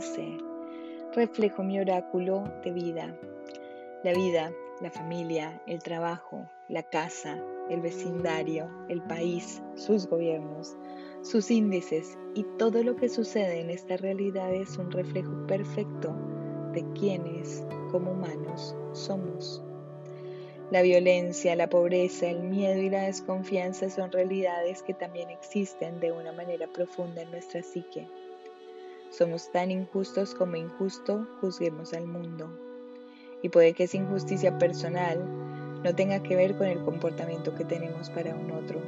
11. Reflejo mi oráculo de vida. La vida, la familia, el trabajo, la casa, el vecindario, el país, sus gobiernos, sus índices y todo lo que sucede en esta realidad es un reflejo perfecto de quienes, como humanos, somos. La violencia, la pobreza, el miedo y la desconfianza son realidades que también existen de una manera profunda en nuestra psique. Somos tan injustos como injusto juzguemos al mundo. Y puede que esa injusticia personal no tenga que ver con el comportamiento que tenemos para un otro.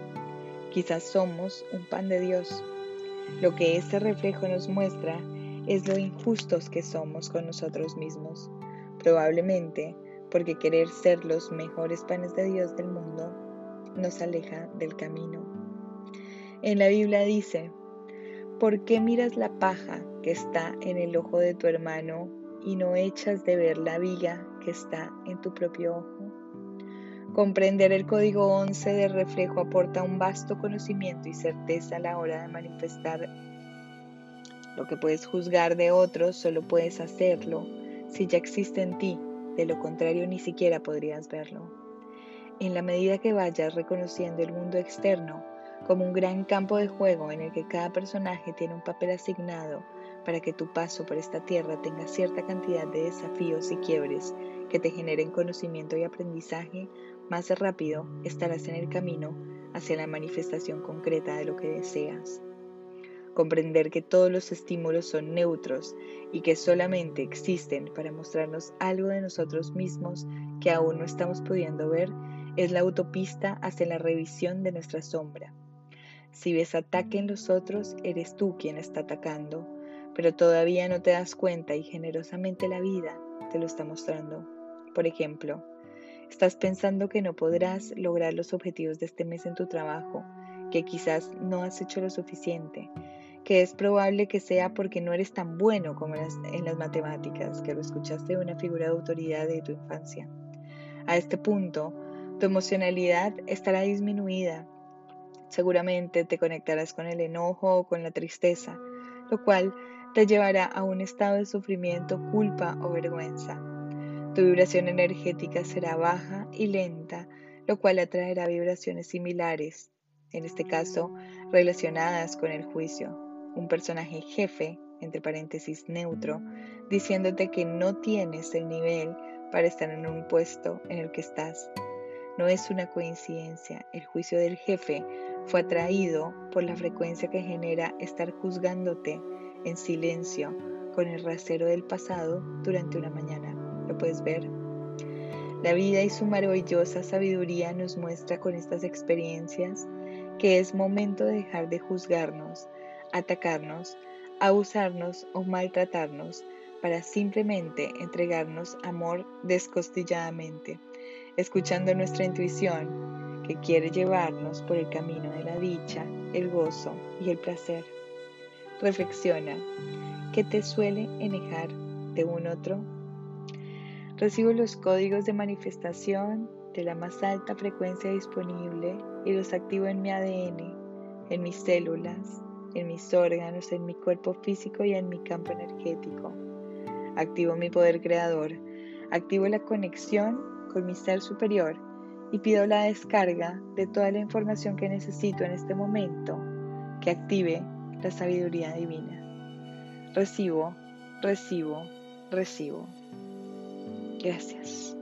Quizás somos un pan de Dios. Lo que este reflejo nos muestra es lo injustos que somos con nosotros mismos. Probablemente porque querer ser los mejores panes de Dios del mundo nos aleja del camino. En la Biblia dice, ¿por qué miras la paja que está en el ojo de tu hermano y no echas de ver la viga que está en tu propio ojo? Comprender el código 11 del reflejo aporta un vasto conocimiento y certeza a la hora de manifestar. Lo que puedes juzgar de otros, solo puedes hacerlo si ya existe en ti de lo contrario ni siquiera podrías verlo. En la medida que vayas reconociendo el mundo externo como un gran campo de juego en el que cada personaje tiene un papel asignado para que tu paso por esta tierra tenga cierta cantidad de desafíos y quiebres que te generen conocimiento y aprendizaje, más rápido estarás en el camino hacia la manifestación concreta de lo que deseas comprender que todos los estímulos son neutros y que solamente existen para mostrarnos algo de nosotros mismos que aún no estamos pudiendo ver, es la autopista hacia la revisión de nuestra sombra. Si ves ataque en los otros, eres tú quien está atacando, pero todavía no te das cuenta y generosamente la vida te lo está mostrando. Por ejemplo, estás pensando que no podrás lograr los objetivos de este mes en tu trabajo, que quizás no has hecho lo suficiente, que es probable que sea porque no eres tan bueno como en las matemáticas, que lo escuchaste de una figura de autoridad de tu infancia. A este punto, tu emocionalidad estará disminuida. Seguramente te conectarás con el enojo o con la tristeza, lo cual te llevará a un estado de sufrimiento, culpa o vergüenza. Tu vibración energética será baja y lenta, lo cual atraerá vibraciones similares, en este caso relacionadas con el juicio un personaje jefe, entre paréntesis neutro, diciéndote que no tienes el nivel para estar en un puesto en el que estás. No es una coincidencia, el juicio del jefe fue atraído por la frecuencia que genera estar juzgándote en silencio con el rasero del pasado durante una mañana. ¿Lo puedes ver? La vida y su maravillosa sabiduría nos muestra con estas experiencias que es momento de dejar de juzgarnos atacarnos, abusarnos o maltratarnos para simplemente entregarnos amor descostilladamente, escuchando nuestra intuición que quiere llevarnos por el camino de la dicha, el gozo y el placer. Reflexiona, ¿qué te suele enejar de un otro? Recibo los códigos de manifestación de la más alta frecuencia disponible y los activo en mi ADN, en mis células, en mis órganos, en mi cuerpo físico y en mi campo energético. Activo mi poder creador, activo la conexión con mi ser superior y pido la descarga de toda la información que necesito en este momento que active la sabiduría divina. Recibo, recibo, recibo. Gracias.